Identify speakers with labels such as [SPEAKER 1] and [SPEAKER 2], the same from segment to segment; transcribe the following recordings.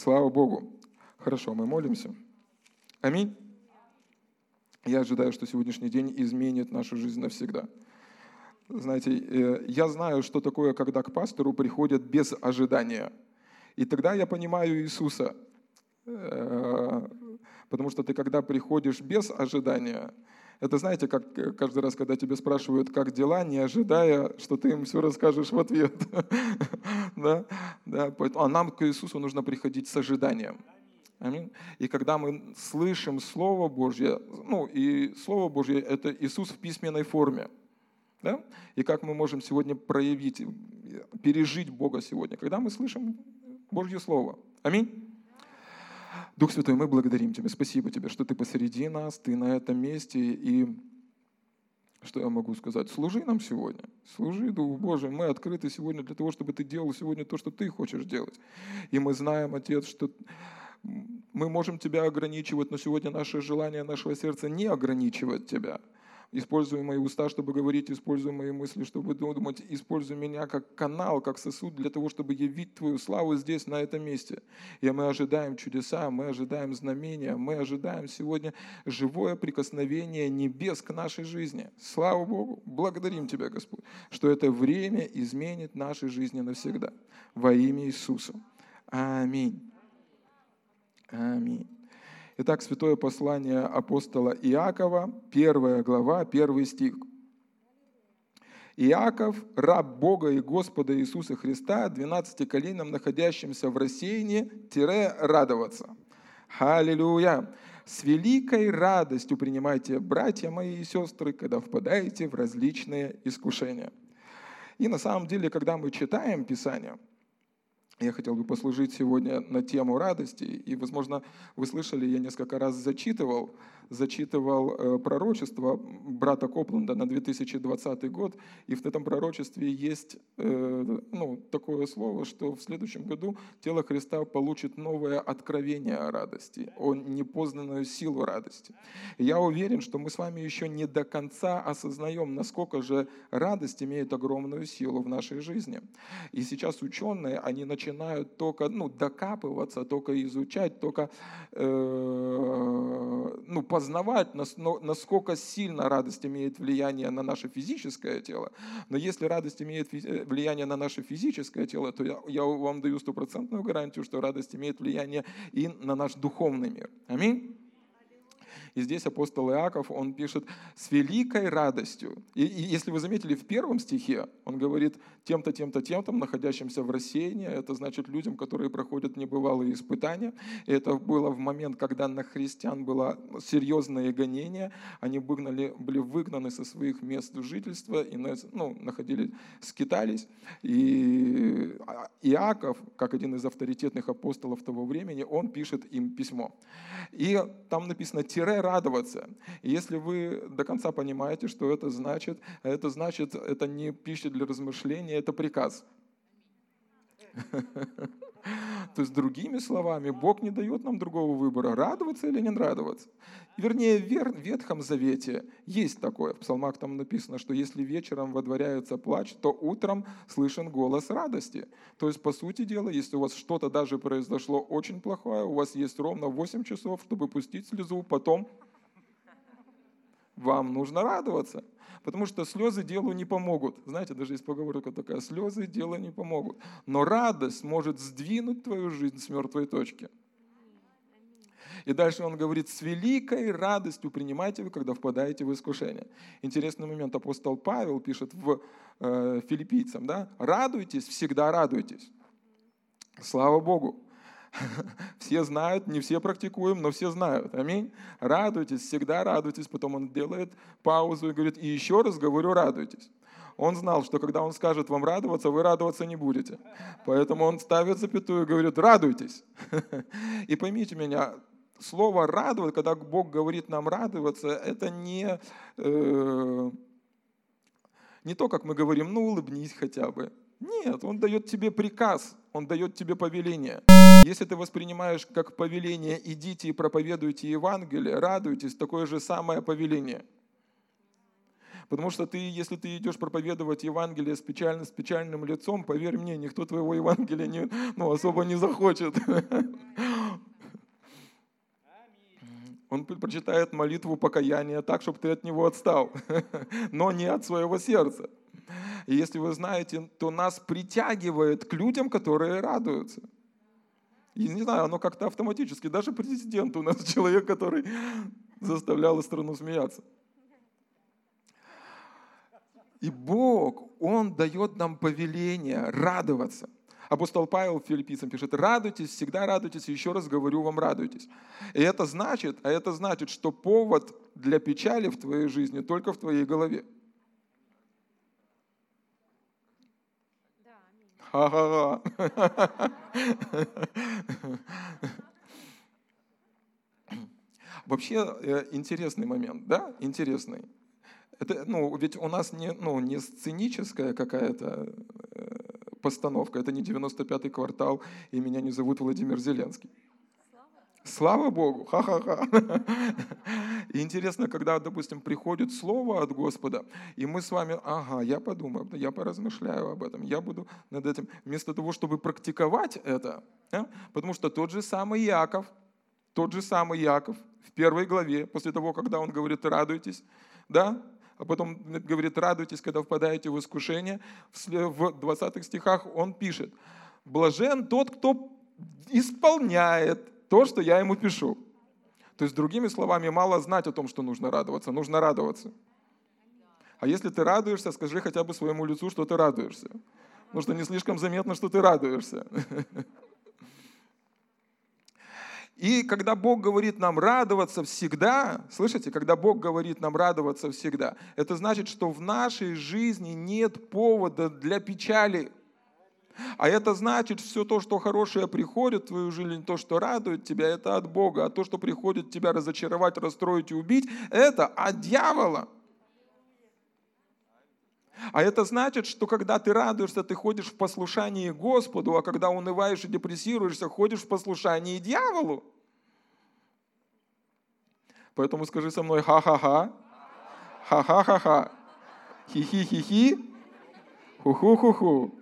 [SPEAKER 1] Слава Богу. Хорошо, мы молимся. Аминь. Я ожидаю, что сегодняшний день изменит нашу жизнь навсегда. Знаете, э, я знаю, что такое, когда к пастору приходят без ожидания. И тогда я понимаю Иисуса. Э, потому что ты, когда приходишь без ожидания, это знаете, как э, каждый раз, когда тебя спрашивают, как дела, не ожидая, что ты им все расскажешь в ответ. да? Да? А нам к Иисусу нужно приходить с ожиданием. Аминь. И когда мы слышим Слово Божье, ну и Слово Божье – это Иисус в письменной форме. Да? И как мы можем сегодня проявить, пережить Бога сегодня, когда мы слышим Божье Слово. Аминь. Дух Святой, мы благодарим Тебя, спасибо Тебе, что Ты посреди нас, Ты на этом месте, и что я могу сказать? Служи нам сегодня. Служи, Дух Божий. Мы открыты сегодня для того, чтобы Ты делал сегодня то, что Ты хочешь делать. И мы знаем, Отец, что мы можем Тебя ограничивать, но сегодня наше желание нашего сердца не ограничивать Тебя – Используй мои уста, чтобы говорить, используй мои мысли, чтобы думать, используй меня как канал, как сосуд для того, чтобы явить Твою славу здесь, на этом месте. И мы ожидаем чудеса, мы ожидаем знамения, мы ожидаем сегодня живое прикосновение небес к нашей жизни. Слава Богу, благодарим Тебя, Господь, что это время изменит наши жизни навсегда. Во имя Иисуса. Аминь. Аминь. Итак, святое послание апостола Иакова, первая глава, первый стих. Иаков, раб Бога и Господа Иисуса Христа, 12 коленам, находящимся в рассеянии, тире радоваться. Аллилуйя! С великой радостью принимайте, братья мои и сестры, когда впадаете в различные искушения. И на самом деле, когда мы читаем Писание – я хотел бы послужить сегодня на тему радости. И, возможно, вы слышали, я несколько раз зачитывал зачитывал э, пророчество брата Копланда на 2020 год, и в этом пророчестве есть э, ну, такое слово, что в следующем году тело Христа получит новое откровение о радости, о непознанную силу радости. Я уверен, что мы с вами еще не до конца осознаем, насколько же радость имеет огромную силу в нашей жизни. И сейчас ученые, они начинают только ну, докапываться, только изучать, только э, ну, познавать, насколько сильно радость имеет влияние на наше физическое тело. Но если радость имеет э, влияние на наше физическое тело, то я, я вам даю стопроцентную гарантию, что радость имеет влияние и на наш духовный мир. Аминь. И здесь апостол Иаков, он пишет с великой радостью. И, и если вы заметили, в первом стихе он говорит тем-то, тем-то, тем-то, находящимся в рассеянии. Это значит людям, которые проходят небывалые испытания. И это было в момент, когда на христиан было серьезное гонение. Они выгнали, были выгнаны со своих мест жительства и ну, находились, скитались. И а, Иаков, как один из авторитетных апостолов того времени, он пишет им письмо. И там написано «тире радоваться. Если вы до конца понимаете, что это значит, это значит, это не пища для размышления, это приказ. То есть, другими словами, Бог не дает нам другого выбора, радоваться или не радоваться. Вернее, в Ветхом Завете есть такое. В псалмах там написано, что если вечером водворяется плач, то утром слышен голос радости. То есть, по сути дела, если у вас что-то даже произошло очень плохое, у вас есть ровно 8 часов, чтобы пустить слезу, потом вам нужно радоваться. Потому что слезы делу не помогут. Знаете, даже есть поговорка такая, слезы делу не помогут. Но радость может сдвинуть твою жизнь с мертвой точки. И дальше он говорит, с великой радостью принимайте вы, когда впадаете в искушение. Интересный момент, апостол Павел пишет в э, филиппийцам, да, радуйтесь, всегда радуйтесь. Слава Богу. Все знают, не все практикуем, но все знают. Аминь. Радуйтесь, всегда радуйтесь. Потом он делает паузу и говорит, и еще раз говорю, радуйтесь. Он знал, что когда он скажет вам радоваться, вы радоваться не будете. Поэтому он ставит запятую и говорит, радуйтесь. И поймите меня, слово радовать, когда Бог говорит нам радоваться, это не, э, не то, как мы говорим, ну улыбнись хотя бы. Нет, Он дает тебе приказ, Он дает тебе повеление. Если ты воспринимаешь как повеление, идите и проповедуйте Евангелие, радуйтесь, такое же самое повеление. Потому что ты, если ты идешь проповедовать Евангелие с, печально, с печальным лицом, поверь мне, никто твоего Евангелия не, ну, особо не захочет. Он прочитает молитву покаяния так, чтобы ты от него отстал, но не от своего сердца. И если вы знаете, то нас притягивает к людям, которые радуются. И не знаю, оно как-то автоматически. Даже президент у нас человек, который заставлял страну смеяться. И Бог, Он дает нам повеление радоваться. Апостол Павел филиппийцам пишет, радуйтесь, всегда радуйтесь, еще раз говорю вам, радуйтесь. И это значит, а это значит, что повод для печали в твоей жизни только в твоей голове. Ха-ха-ха. Вообще э, интересный момент, да? Интересный. Это, ну, ведь у нас не, ну, не сценическая какая-то э, постановка, это не 95-й квартал, и меня не зовут Владимир Зеленский. Слава Богу, ха-ха-ха. И интересно, когда, допустим, приходит слово от Господа, и мы с вами, ага, я подумаю, я поразмышляю об этом, я буду над этим, вместо того, чтобы практиковать это, да? потому что тот же самый Яков, тот же самый Яков в первой главе, после того, когда он говорит «радуйтесь», да, а потом говорит «радуйтесь, когда впадаете в искушение», в 20 стихах он пишет «блажен тот, кто исполняет то, что я ему пишу. То есть, другими словами, мало знать о том, что нужно радоваться, нужно радоваться. А если ты радуешься, скажи хотя бы своему лицу, что ты радуешься. Потому что не слишком заметно, что ты радуешься. И когда Бог говорит нам радоваться всегда, слышите, когда Бог говорит нам радоваться всегда, это значит, что в нашей жизни нет повода для печали. А это значит, все то, что хорошее приходит в твою жизнь, то, что радует тебя, это от Бога. А то, что приходит тебя разочаровать, расстроить и убить, это от дьявола. А это значит, что когда ты радуешься, ты ходишь в послушании Господу, а когда унываешь и депрессируешься, ходишь в послушании дьяволу. Поэтому скажи со мной ха-ха-ха, ха-ха-ха-ха, хи-хи-хи-хи, ху-ху-ху-ху.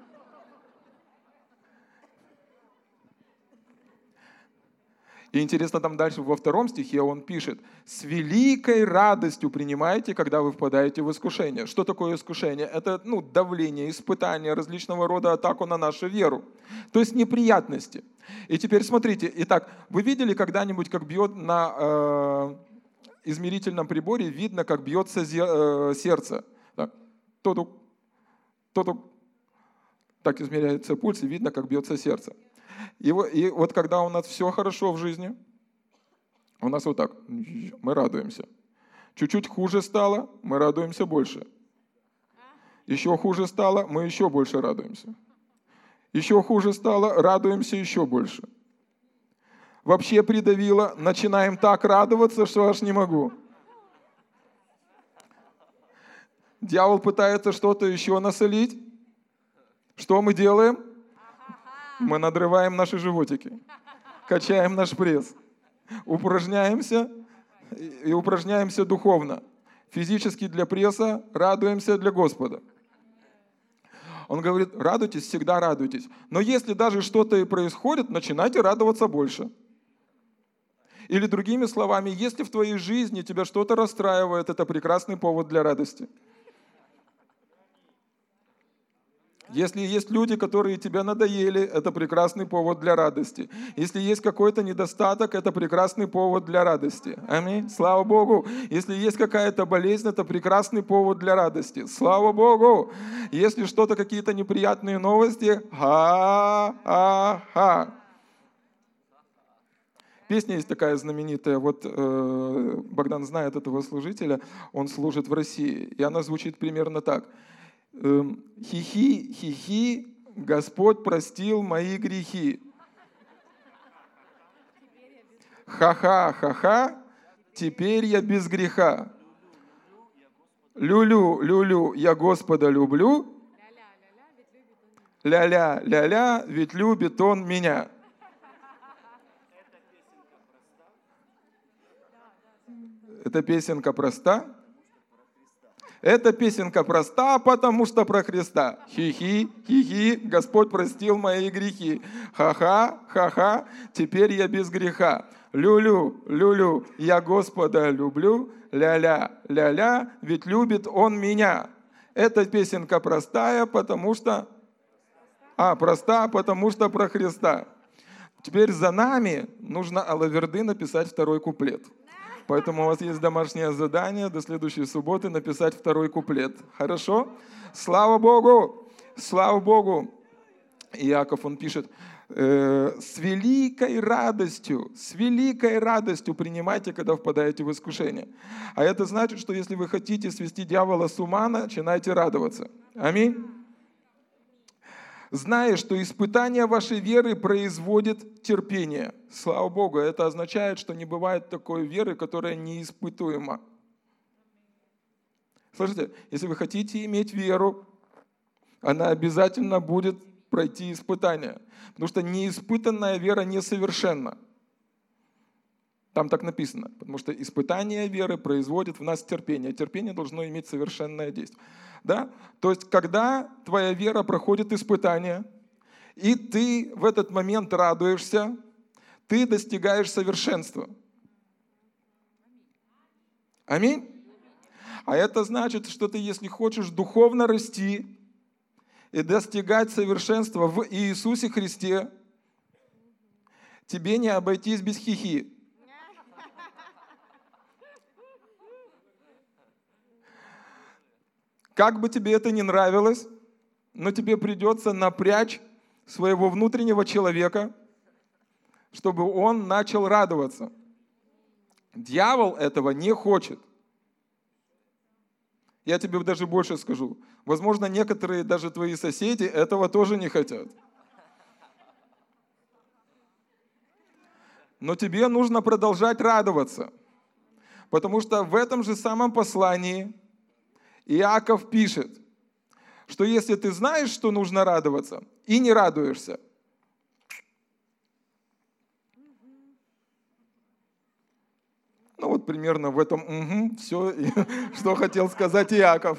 [SPEAKER 1] И интересно, там дальше во втором стихе он пишет, «С великой радостью принимайте, когда вы впадаете в искушение». Что такое искушение? Это ну, давление, испытание, различного рода атаку на нашу веру. То есть неприятности. И теперь смотрите, итак, вы видели когда-нибудь, как бьет на э, измерительном приборе, видно, как бьется э, сердце? Так, тотук, тотук. Так измеряется пульс, и видно, как бьется сердце. И, и вот когда у нас все хорошо в жизни, у нас вот так, мы радуемся. Чуть-чуть хуже стало, мы радуемся больше. Еще хуже стало, мы еще больше радуемся. Еще хуже стало, радуемся еще больше. Вообще придавило, начинаем так радоваться, что аж не могу. Дьявол пытается что-то еще насолить. Что мы делаем? Мы надрываем наши животики, качаем наш пресс, упражняемся и упражняемся духовно. Физически для пресса, радуемся для Господа. Он говорит, радуйтесь, всегда радуйтесь. Но если даже что-то и происходит, начинайте радоваться больше. Или другими словами, если в твоей жизни тебя что-то расстраивает, это прекрасный повод для радости. Если есть люди, которые тебе надоели, это прекрасный повод для радости. Если есть какой-то недостаток, это прекрасный повод для радости. Аминь. Слава Богу. Если есть какая-то болезнь, это прекрасный повод для радости. Слава Богу. Если что-то, какие-то неприятные новости, ха-ха-ха. Песня есть такая знаменитая, вот э, Богдан знает этого служителя, он служит в России, и она звучит примерно так – хихи, хихи, Господь простил мои грехи. Ха-ха, ха-ха, теперь я без греха. Люлю, люлю, я Господа люблю. Ля-ля, ля-ля, ведь любит Он меня. Эта песенка проста, Эта песенка проста, потому что про Христа. Хи-хи, хи-хи, Господь простил мои грехи. Ха-ха, ха-ха, теперь я без греха. Лю-лю, лю-лю, я Господа люблю. Ля-ля, ля-ля, ведь любит Он меня. Эта песенка простая, потому что... А, проста, потому что про Христа. Теперь за нами нужно Алаверды написать второй куплет. Поэтому у вас есть домашнее задание до следующей субботы написать второй куплет. Хорошо? Слава Богу! Слава Богу! Иаков, он пишет, э, с великой радостью, с великой радостью принимайте, когда впадаете в искушение. А это значит, что если вы хотите свести дьявола с ума, начинайте радоваться. Аминь зная, что испытание вашей веры производит терпение. Слава Богу, это означает, что не бывает такой веры, которая неиспытуема. Слушайте, если вы хотите иметь веру, она обязательно будет пройти испытание. Потому что неиспытанная вера несовершенна. Там так написано. Потому что испытание веры производит в нас терпение. Терпение должно иметь совершенное действие. Да? То есть, когда твоя вера проходит испытание, и ты в этот момент радуешься, ты достигаешь совершенства. Аминь. А это значит, что ты, если хочешь духовно расти и достигать совершенства в Иисусе Христе, тебе не обойтись без хихи. Как бы тебе это ни нравилось, но тебе придется напрячь своего внутреннего человека, чтобы он начал радоваться. Дьявол этого не хочет. Я тебе даже больше скажу. Возможно, некоторые, даже твои соседи, этого тоже не хотят. Но тебе нужно продолжать радоваться. Потому что в этом же самом послании Иаков пишет, что если ты знаешь, что нужно радоваться, и не радуешься, Ну вот примерно в этом угу, все, что хотел сказать Иаков.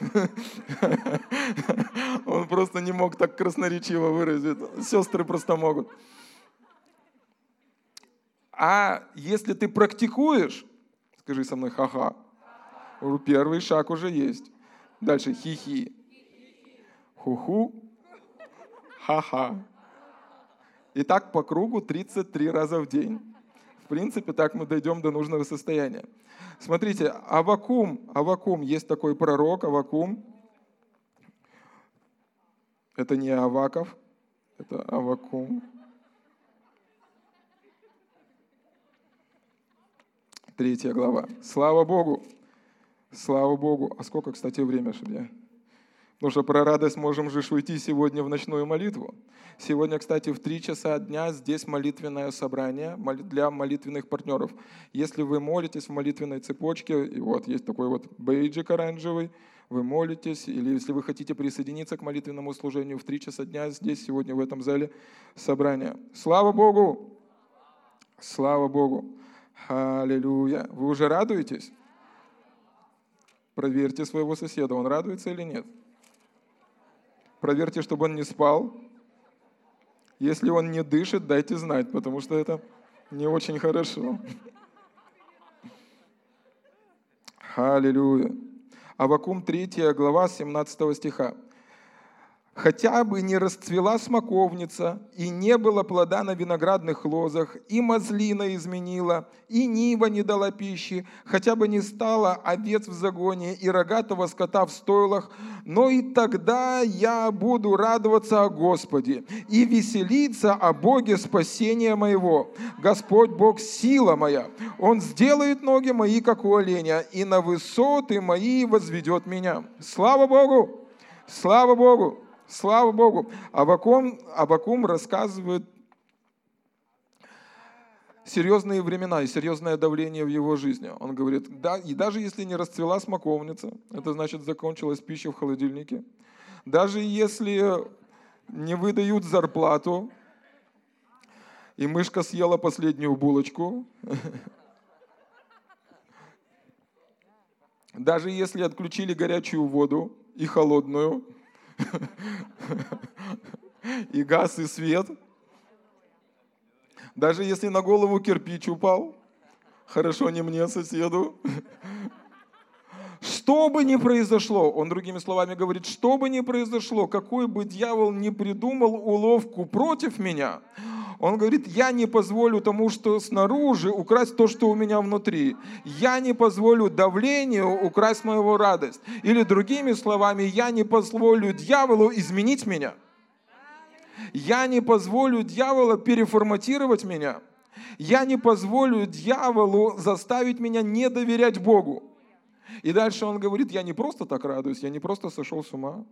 [SPEAKER 1] Он просто не мог так красноречиво выразить. Сестры просто могут. А если ты практикуешь, скажи со мной ха-ха, первый шаг уже есть. Дальше хихи. Ху-ху. Ха-ха. И так по кругу 33 раза в день. В принципе, так мы дойдем до нужного состояния. Смотрите, Авакум, Авакум, есть такой пророк, Авакум. Это не Аваков, это Авакум. Третья глава. Слава Богу! Слава Богу. А сколько, кстати, время, чтобы я... Потому что про радость можем же уйти сегодня в ночную молитву. Сегодня, кстати, в три часа дня здесь молитвенное собрание для молитвенных партнеров. Если вы молитесь в молитвенной цепочке, и вот есть такой вот бейджик оранжевый, вы молитесь, или если вы хотите присоединиться к молитвенному служению в три часа дня, здесь сегодня в этом зале собрание. Слава Богу! Слава Богу! Аллилуйя! Вы уже радуетесь? Проверьте своего соседа, он радуется или нет. Проверьте, чтобы он не спал. Если он не дышит, дайте знать, потому что это не очень хорошо. Аллилуйя. Авакум 3 глава 17 стиха хотя бы не расцвела смоковница, и не было плода на виноградных лозах, и мазлина изменила, и нива не дала пищи, хотя бы не стало овец в загоне и рогатого скота в стойлах, но и тогда я буду радоваться о Господе и веселиться о Боге спасения моего. Господь Бог сила моя, Он сделает ноги мои, как у оленя, и на высоты мои возведет меня. Слава Богу! Слава Богу! Слава Богу. Авакум, Авакум рассказывает серьезные времена и серьезное давление в его жизни. Он говорит, да, и даже если не расцвела смоковница, это значит закончилась пища в холодильнике, даже если не выдают зарплату, и мышка съела последнюю булочку, Даже если отключили горячую воду и холодную, и газ, и свет, даже если на голову кирпич упал, хорошо не мне, соседу, что бы ни произошло, он другими словами говорит, что бы ни произошло, какой бы дьявол ни придумал уловку против меня, он говорит, я не позволю тому, что снаружи, украсть то, что у меня внутри. Я не позволю давлению украсть мою радость. Или другими словами, я не позволю дьяволу изменить меня. Я не позволю дьяволу переформатировать меня. Я не позволю дьяволу заставить меня не доверять Богу. И дальше он говорит, я не просто так радуюсь, я не просто сошел с ума.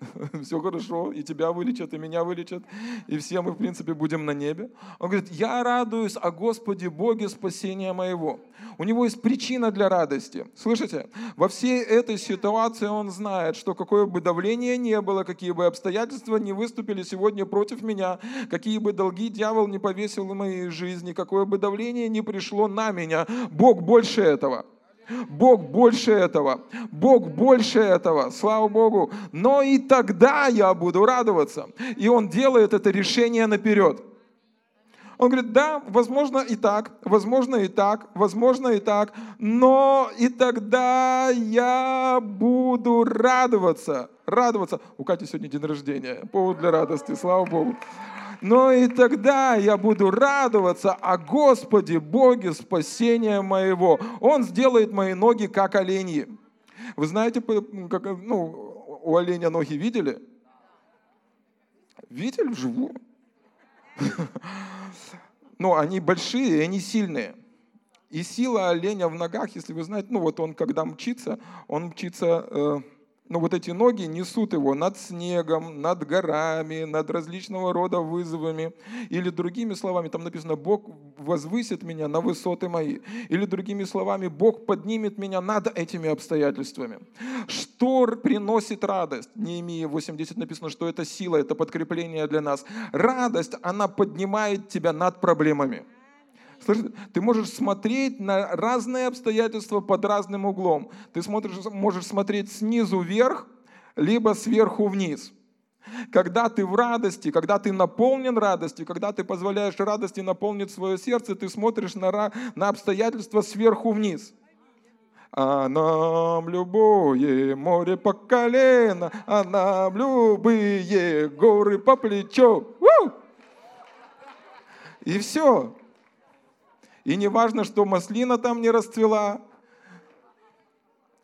[SPEAKER 1] Все хорошо, и тебя вылечат, и меня вылечат, и все мы, в принципе, будем на небе. Он говорит, я радуюсь о Господе Боге спасения моего. У него есть причина для радости. Слышите? Во всей этой ситуации он знает, что какое бы давление не было, какие бы обстоятельства не выступили сегодня против меня, какие бы долги дьявол не повесил в моей жизни, какое бы давление не пришло на меня, Бог больше этого – Бог больше этого. Бог больше этого. Слава Богу. Но и тогда я буду радоваться. И Он делает это решение наперед. Он говорит, да, возможно и так, возможно и так, возможно и так, но и тогда я буду радоваться, радоваться. У Кати сегодня день рождения, повод для радости, слава Богу но и тогда я буду радоваться о Господе, Боге спасения моего. Он сделает мои ноги как оленьи. Вы знаете, как, ну, у оленя ноги видели? Видели вживую? Но они большие, и они сильные. И сила оленя в ногах, если вы знаете, ну вот он когда мчится, он мчится э, но вот эти ноги несут его над снегом, над горами, над различного рода вызовами. Или другими словами, там написано, Бог возвысит меня на высоты мои. Или другими словами, Бог поднимет меня над этими обстоятельствами. Что приносит радость? Неемия 80 написано, что это сила, это подкрепление для нас. Радость, она поднимает тебя над проблемами. Ты можешь смотреть на разные обстоятельства под разным углом. Ты смотришь, можешь смотреть снизу вверх, либо сверху вниз. Когда ты в радости, когда ты наполнен радостью, когда ты позволяешь радости наполнить свое сердце, ты смотришь на, на обстоятельства сверху вниз. А нам любое море по колено, а нам любые горы по плечо. И все. И не важно, что маслина там не расцвела,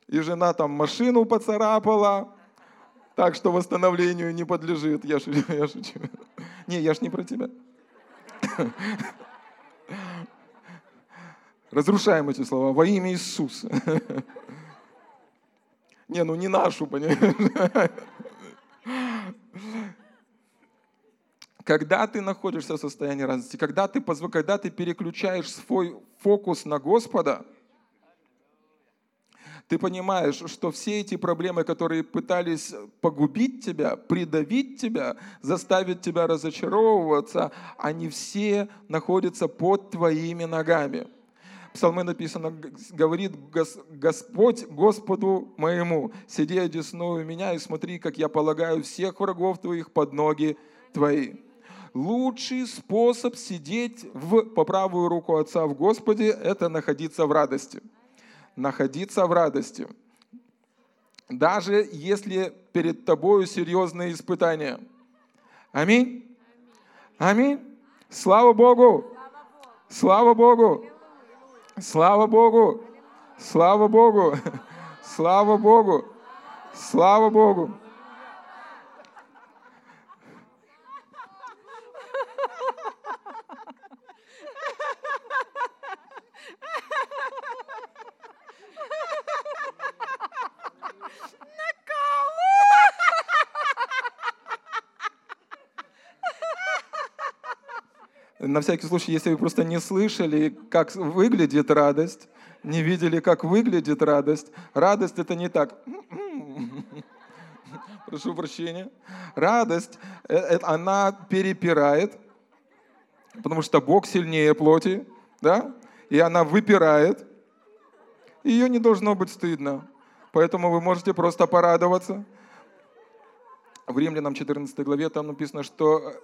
[SPEAKER 1] и жена там машину поцарапала, так что восстановлению не подлежит. Я шучу, я шучу. Не, я ж не про тебя. Разрушаем эти слова во имя Иисуса. Не, ну не нашу, понимаешь? Когда ты находишься в состоянии радости, когда ты, когда ты переключаешь свой фокус на Господа, ты понимаешь, что все эти проблемы, которые пытались погубить тебя, придавить тебя, заставить тебя разочаровываться, они все находятся под твоими ногами. В псалме написано, говорит Господь Господу моему, сиди одесную меня и смотри, как я полагаю всех врагов твоих под ноги твои лучший способ сидеть в, по правую руку Отца в Господе – это находиться в радости. Находиться в радости. Даже если перед тобою серьезные испытания. Аминь. Аминь. Слава Богу. Слава Богу. Слава Богу. Слава Богу. Слава Богу. Слава Богу. На всякий случай, если вы просто не слышали, как выглядит радость, не видели, как выглядит радость, радость это не так. Прошу прощения. Радость, э, э, она перепирает, потому что Бог сильнее плоти, да? И она выпирает, Ее не должно быть стыдно. Поэтому вы можете просто порадоваться. В Римлянам 14 главе там написано, что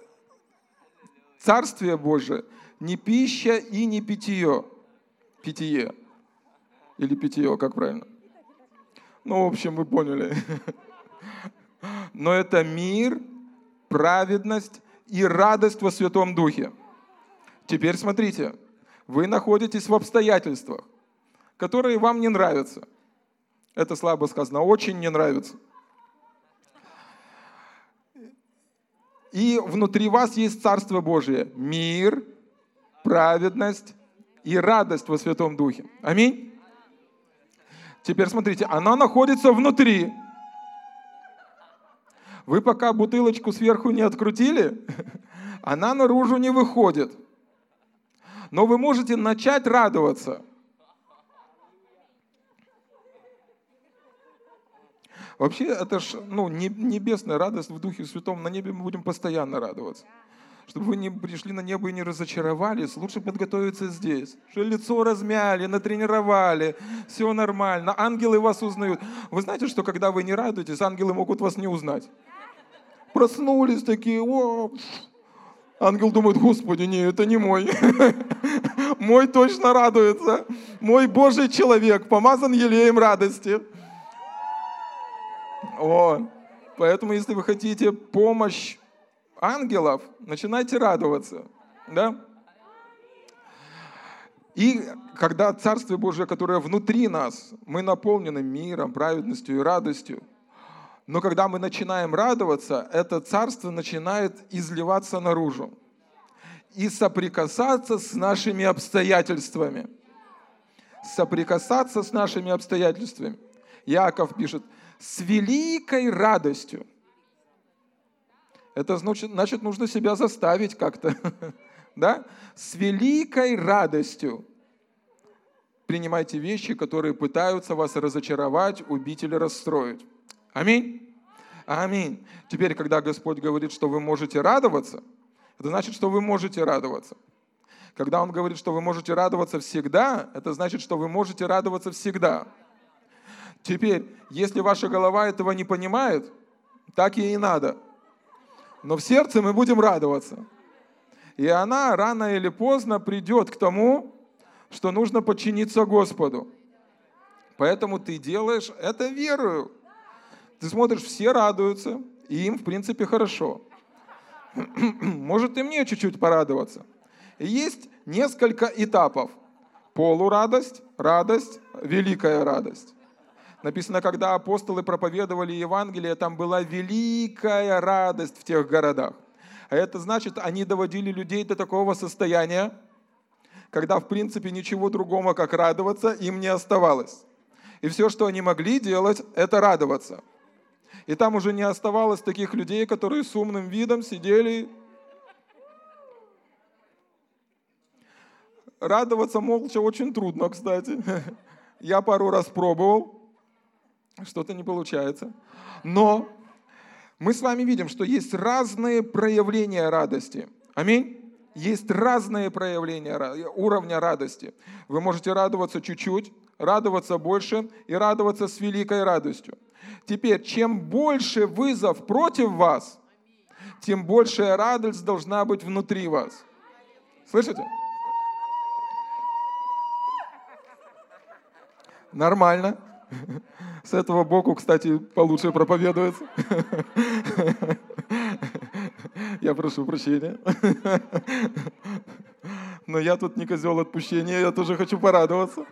[SPEAKER 1] Царствие Божие не пища и не питье. Питье. Или питье, как правильно? Ну, в общем, вы поняли. Но это мир, праведность и радость во Святом Духе. Теперь смотрите, вы находитесь в обстоятельствах, которые вам не нравятся. Это слабо сказано, очень не нравится. И внутри вас есть Царство Божие. Мир, праведность и радость во Святом Духе. Аминь. Теперь смотрите, она находится внутри. Вы пока бутылочку сверху не открутили, она наружу не выходит. Но вы можете начать радоваться – Вообще, это ж ну, небесная радость в Духе Святом. На небе мы будем постоянно радоваться. Чтобы вы не пришли на небо и не разочаровались, лучше подготовиться здесь. Что лицо размяли, натренировали, все нормально. Ангелы вас узнают. Вы знаете, что когда вы не радуетесь, ангелы могут вас не узнать. Проснулись такие, о, Ангел думает, Господи, не, это не мой. Мой точно радуется. Мой Божий человек, помазан елеем радости. О, поэтому, если вы хотите помощь ангелов, начинайте радоваться. Да? И когда Царствие Божие, которое внутри нас, мы наполнены миром, праведностью и радостью, но когда мы начинаем радоваться, это Царство начинает изливаться наружу и соприкасаться с нашими обстоятельствами. Соприкасаться с нашими обстоятельствами. Яков пишет, с великой радостью. Это значит, значит нужно себя заставить как-то. да? С великой радостью принимайте вещи, которые пытаются вас разочаровать, убить или расстроить. Аминь. Аминь. Теперь, когда Господь говорит, что вы можете радоваться, это значит, что вы можете радоваться. Когда Он говорит, что вы можете радоваться всегда, это значит, что вы можете радоваться всегда. Теперь, если ваша голова этого не понимает, так ей и надо. Но в сердце мы будем радоваться. И она рано или поздно придет к тому, что нужно подчиниться Господу. Поэтому ты делаешь это верою. Ты смотришь, все радуются, и им, в принципе, хорошо. Может, и мне чуть-чуть порадоваться. Есть несколько этапов. Полурадость, радость, великая радость. Написано, когда апостолы проповедовали Евангелие, там была великая радость в тех городах. А это значит, они доводили людей до такого состояния, когда, в принципе, ничего другого, как радоваться, им не оставалось. И все, что они могли делать, это радоваться. И там уже не оставалось таких людей, которые с умным видом сидели. Радоваться молча очень трудно, кстати. Я пару раз пробовал что-то не получается. Но мы с вами видим, что есть разные проявления радости. Аминь. Есть разные проявления уровня радости. Вы можете радоваться чуть-чуть, радоваться больше и радоваться с великой радостью. Теперь, чем больше вызов против вас, тем большая радость должна быть внутри вас. Слышите? Нормально. С этого боку, кстати, получше проповедуется. Я прошу прощения. Но я тут не козел отпущения, я тоже хочу порадоваться.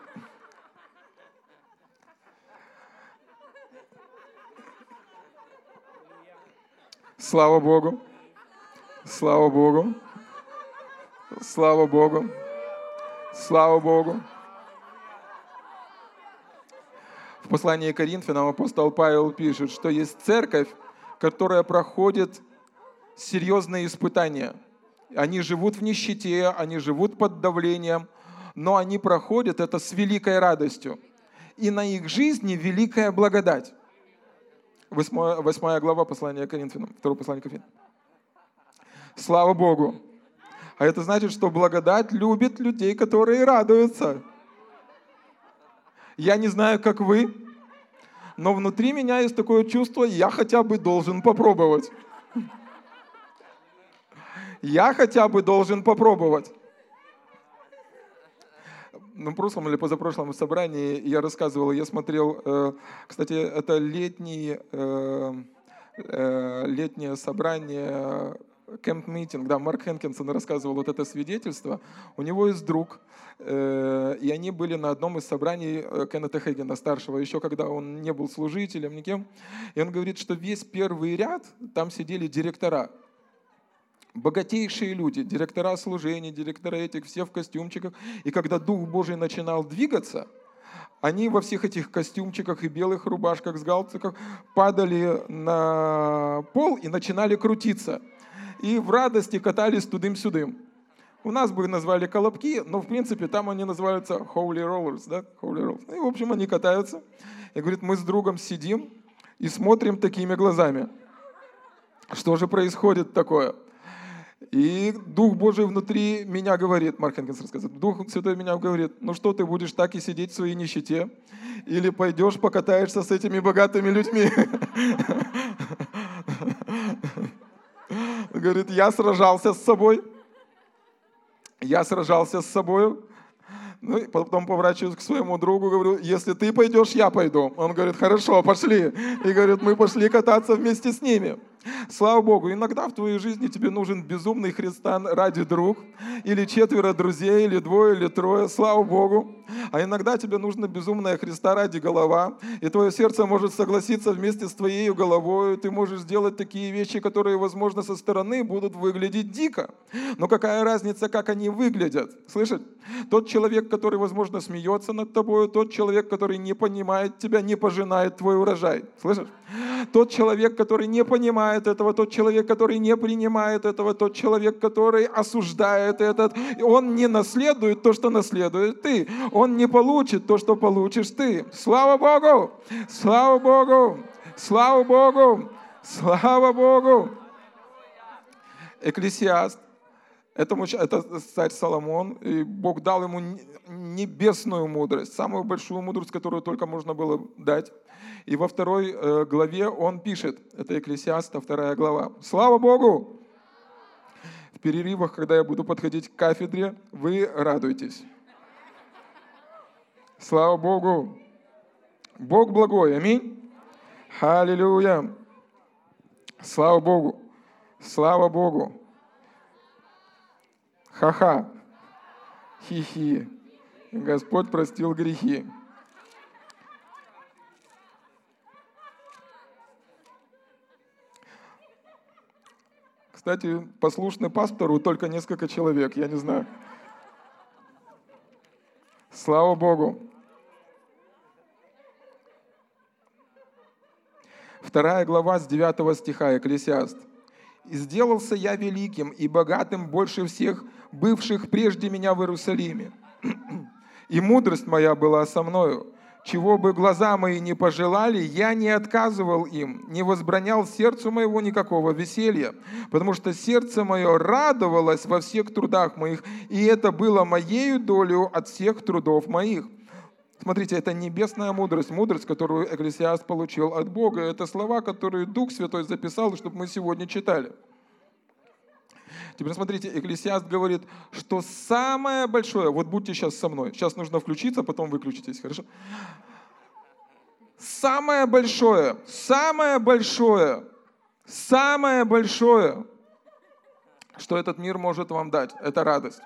[SPEAKER 1] Слава Богу. Слава Богу. Слава Богу. Слава Богу. Послании Коринфянам апостол Павел пишет, что есть церковь, которая проходит серьезные испытания. Они живут в нищете, они живут под давлением, но они проходят это с великой радостью. И на их жизни великая благодать. Восьмая, восьмая глава послания Коринфянам, второе послание Коринфянам. Слава Богу! А это значит, что благодать любит людей, которые радуются. Я не знаю, как вы, но внутри меня есть такое чувство, я хотя бы должен попробовать. Я хотя бы должен попробовать. На прошлом или позапрошлом собрании я рассказывал, я смотрел, э, кстати, это летний, э, э, летнее собрание кемп-митинг, да, Марк Хенкинсон рассказывал вот это свидетельство. У него есть друг, э, и они были на одном из собраний э, Кеннета Хейгена, старшего, еще когда он не был служителем, никем. И он говорит, что весь первый ряд, там сидели директора, богатейшие люди, директора служений, директора этих, все в костюмчиках. И когда Дух Божий начинал двигаться, они во всех этих костюмчиках и белых рубашках с галстуках падали на пол и начинали крутиться и в радости катались тудым-сюдым. У нас бы назвали колобки, но в принципе там они называются holy rollers, да, holy rollers. И в общем они катаются. И говорит, мы с другом сидим и смотрим такими глазами. Что же происходит такое? И Дух Божий внутри меня говорит, Марк Хенкинс рассказывает, Дух Святой меня говорит, ну что ты будешь так и сидеть в своей нищете? Или пойдешь покатаешься с этими богатыми людьми? Говорит, я сражался с собой. Я сражался с собой. Ну, и потом поворачиваюсь к своему другу, говорю, если ты пойдешь, я пойду. Он говорит, хорошо, пошли. И говорит, мы пошли кататься вместе с ними. Слава Богу, иногда в твоей жизни тебе нужен безумный христиан ради друг, или четверо друзей, или двое, или трое, слава Богу. А иногда тебе нужна безумная Христа ради голова, и твое сердце может согласиться вместе с твоей головой, ты можешь сделать такие вещи, которые, возможно, со стороны будут выглядеть дико. Но какая разница, как они выглядят? Слышишь? Тот человек, который, возможно, смеется над тобой, тот человек, который не понимает тебя, не пожинает твой урожай. Слышишь? Тот человек, который не понимает этого, тот человек, который не принимает этого, тот человек, который осуждает этот, он не наследует то, что наследует ты. Он не получит то, что получишь ты. Слава Богу! Слава Богу! Слава Богу! Слава Богу! Экклесиаст Этому, это царь Соломон, и Бог дал ему небесную мудрость, самую большую мудрость, которую только можно было дать. И во второй э, главе он пишет, это Экклесиаста, вторая глава. Слава Богу! В перерывах, когда я буду подходить к кафедре, вы радуйтесь. Слава Богу! Бог благой, аминь. Аллилуйя. Слава Богу. Слава Богу. Ха-ха. Хи-хи. Господь простил грехи. Кстати, послушный пастору только несколько человек, я не знаю. Слава Богу. Вторая глава с 9 стиха, Экклесиаст. «И сделался я великим и богатым больше всех бывших прежде меня в Иерусалиме. И мудрость моя была со мною. Чего бы глаза мои не пожелали, я не отказывал им, не возбранял сердцу моего никакого веселья, потому что сердце мое радовалось во всех трудах моих, и это было моею долю от всех трудов моих. Смотрите, это небесная мудрость, мудрость, которую Экклесиаст получил от Бога. Это слова, которые Дух Святой записал, чтобы мы сегодня читали. Теперь смотрите, Экклесиаст говорит, что самое большое, вот будьте сейчас со мной, сейчас нужно включиться, потом выключитесь, хорошо? Самое большое, самое большое, самое большое, что этот мир может вам дать, это радость.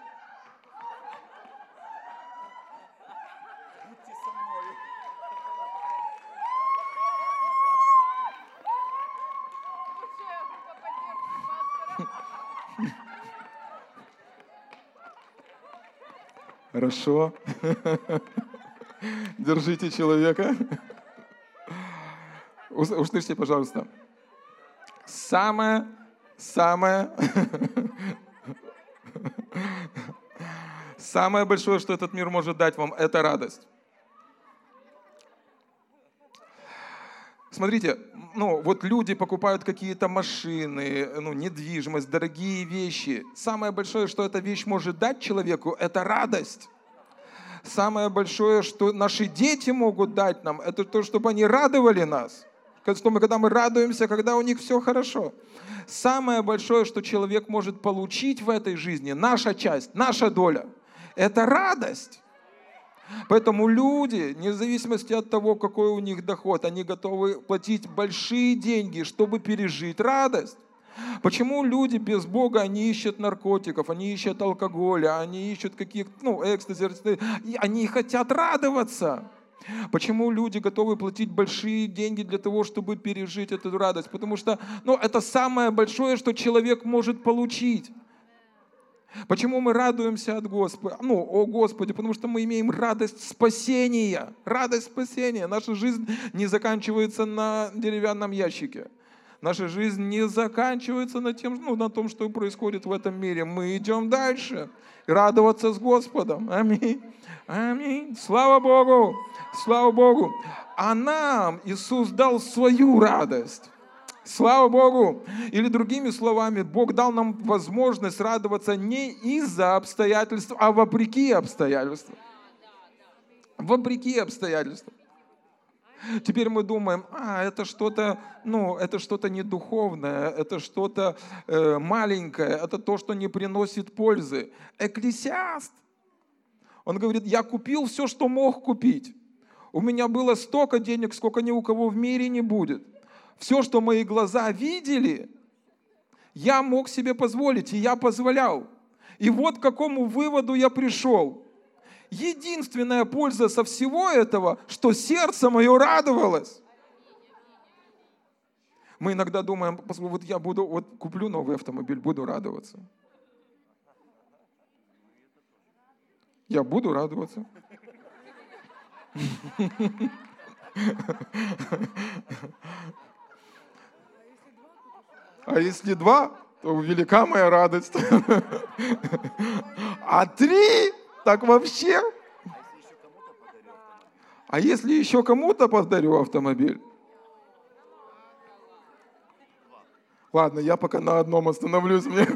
[SPEAKER 1] Хорошо. Держите человека. Услышьте, пожалуйста. Самое, самое, самое большое, что этот мир может дать вам, это радость. Смотрите, ну вот люди покупают какие-то машины, ну недвижимость, дорогие вещи. Самое большое, что эта вещь может дать человеку, это радость. Самое большое, что наши дети могут дать нам, это то, чтобы они радовали нас. Что мы, когда мы радуемся, когда у них все хорошо. Самое большое, что человек может получить в этой жизни, наша часть, наша доля, это радость. Поэтому люди, вне зависимости от того, какой у них доход, они готовы платить большие деньги, чтобы пережить радость. Почему люди без Бога, они ищут наркотиков, они ищут алкоголя, они ищут каких-то, ну, экстази, они хотят радоваться. Почему люди готовы платить большие деньги для того, чтобы пережить эту радость? Потому что ну, это самое большое, что человек может получить. Почему мы радуемся от Господа? Ну, о Господе, потому что мы имеем радость спасения. Радость спасения. Наша жизнь не заканчивается на деревянном ящике. Наша жизнь не заканчивается на, тем, ну, на том, что происходит в этом мире. Мы идем дальше. И радоваться с Господом. Аминь. Аминь. Слава Богу. Слава Богу. А нам Иисус дал свою радость. Слава Богу! Или другими словами, Бог дал нам возможность радоваться не из-за обстоятельств, а вопреки обстоятельствам. Вопреки обстоятельствам. Теперь мы думаем, а это что-то, ну, это что-то не духовное, это что-то э, маленькое, это то, что не приносит пользы. Экклесиаст, он говорит, я купил все, что мог купить. У меня было столько денег, сколько ни у кого в мире не будет все, что мои глаза видели, я мог себе позволить, и я позволял. И вот к какому выводу я пришел. Единственная польза со всего этого, что сердце мое радовалось. Мы иногда думаем, вот я буду, вот куплю новый автомобиль, буду радоваться. Я буду радоваться. А если два, то велика моя радость. А три, так вообще. А если еще кому-то подарю автомобиль? Ладно, я пока на одном остановлюсь. Мне,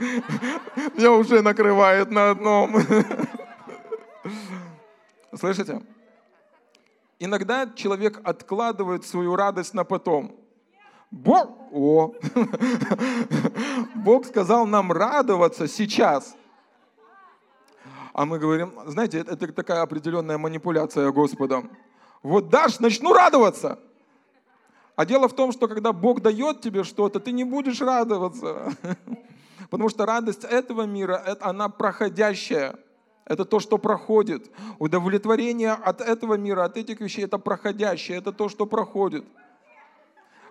[SPEAKER 1] меня уже накрывает на одном. Слышите? Иногда человек откладывает свою радость на потом. Бог, о, Бог сказал нам радоваться сейчас. А мы говорим, знаете, это, это такая определенная манипуляция Господом. Вот дашь, начну радоваться. А дело в том, что когда Бог дает тебе что-то, ты не будешь радоваться. Потому что радость этого мира, это, она проходящая. Это то, что проходит. Удовлетворение от этого мира, от этих вещей, это проходящее, это то, что проходит.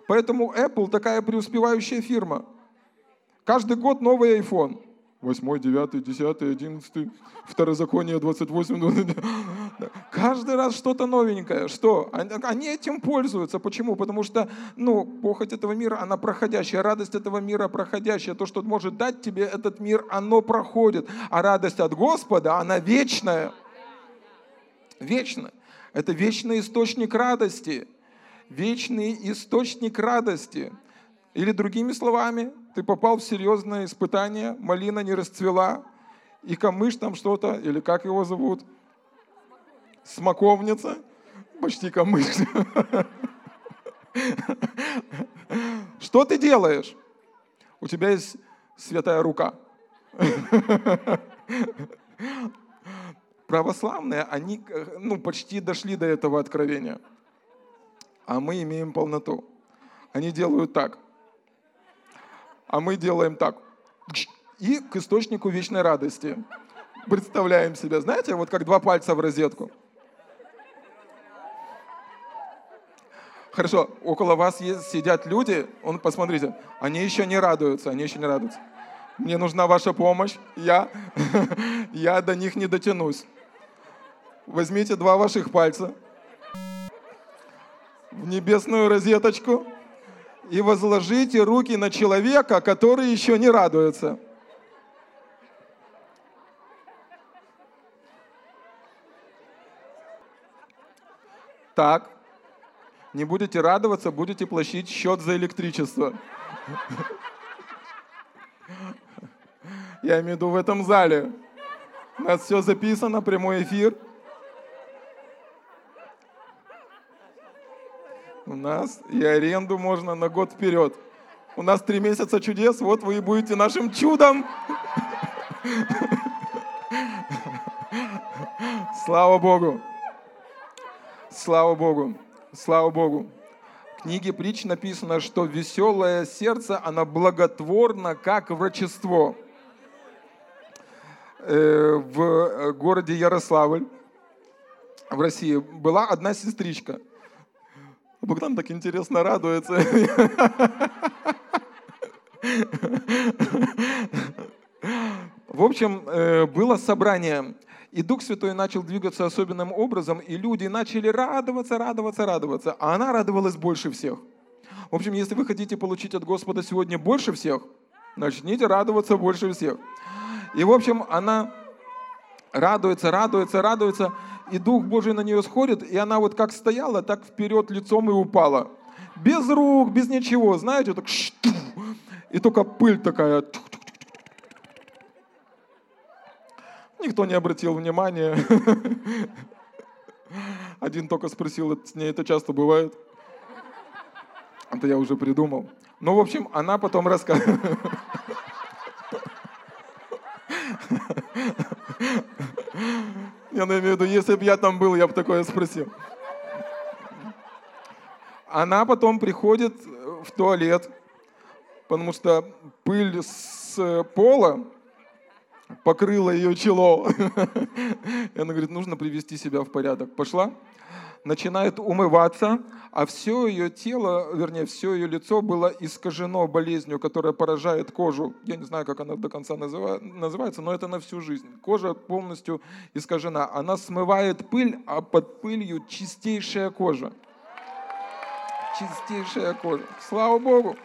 [SPEAKER 1] Поэтому Apple такая преуспевающая фирма. Каждый год новый iPhone. 8, 9, 10, 11, Второзаконие 28, 29. Каждый раз что-то новенькое. Что? Они этим пользуются. Почему? Потому что, ну, похоть этого мира, она проходящая. Радость этого мира проходящая. То, что может дать тебе этот мир, оно проходит. А радость от Господа, она вечная. Вечная. Это вечный источник радости вечный источник радости. Или другими словами, ты попал в серьезное испытание, малина не расцвела, и камыш там что-то, или как его зовут, смоковница, почти камыш. Что ты делаешь? У тебя есть святая рука. Православные, они ну, почти дошли до этого откровения а мы имеем полноту. Они делают так, а мы делаем так. И к источнику вечной радости. Представляем себя, знаете, вот как два пальца в розетку. Хорошо, около вас есть, сидят люди, он, посмотрите, они еще не радуются, они еще не радуются. Мне нужна ваша помощь, я, я до них не дотянусь. Возьмите два ваших пальца, в небесную розеточку и возложите руки на человека, который еще не радуется. Так, не будете радоваться, будете платить счет за электричество. Я имею в виду в этом зале. У нас все записано, прямой эфир. У нас и аренду можно на год вперед. У нас три месяца чудес, вот вы и будете нашим чудом. Слава Богу! Слава Богу! Слава Богу! В книге притч написано, что веселое сердце, оно благотворно, как врачество. Э, в городе Ярославль в России была одна сестричка. Богдан так интересно радуется. В общем, э, было собрание, и Дух Святой начал двигаться особенным образом, и люди начали радоваться, радоваться, радоваться, а она радовалась больше всех. В общем, если вы хотите получить от Господа сегодня больше всех, начните радоваться больше всех. И, в общем, она радуется, радуется, радуется, и Дух Божий на нее сходит, и она вот как стояла, так вперед лицом и упала. Без рук, без ничего, знаете, так и только пыль такая. Никто не обратил внимания. Один только спросил, с ней это часто бывает. Это я уже придумал. Ну, в общем, она потом рассказывает. Я имею в виду, если бы я там был, я бы такое спросил. Она потом приходит в туалет, потому что пыль с пола покрыла ее чело. И она говорит, нужно привести себя в порядок. Пошла, начинает умываться, а все ее тело, вернее, все ее лицо было искажено болезнью, которая поражает кожу. Я не знаю, как она до конца называется, но это на всю жизнь. Кожа полностью искажена. Она смывает пыль, а под пылью чистейшая кожа. Чистейшая кожа. Слава Богу.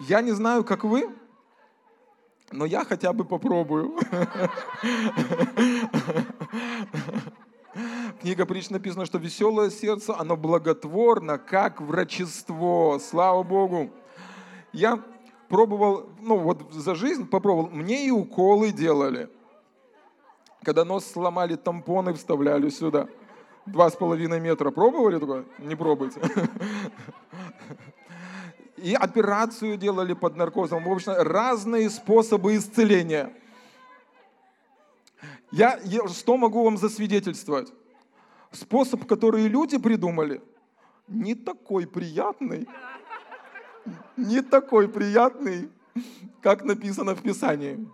[SPEAKER 1] Я не знаю, как вы, но я хотя бы попробую. Книга притч написано, что веселое сердце, оно благотворно, как врачество. Слава Богу. Я пробовал, ну вот за жизнь попробовал, мне и уколы делали. Когда нос сломали, тампоны вставляли сюда. Два с половиной метра. Пробовали такое? Не пробуйте. И операцию делали под наркозом. В общем, разные способы исцеления. Я, я что могу вам засвидетельствовать? Способ, который люди придумали, не такой приятный, не такой приятный, как написано в Писании.